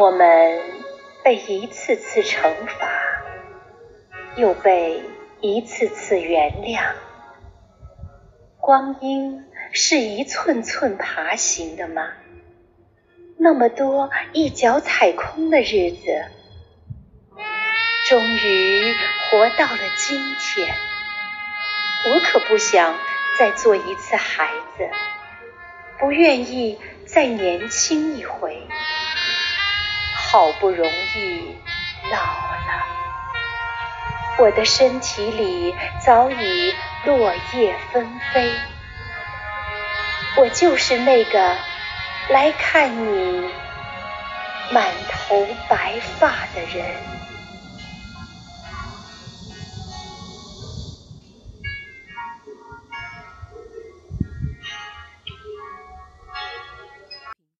我们被一次次惩罚，又被一次次原谅。光阴是一寸寸爬行的吗？那么多一脚踩空的日子，终于活到了今天。我可不想再做一次孩子，不愿意再年轻一回。好不容易老了，我的身体里早已落叶纷飞。我就是那个。来看你满头白发的人。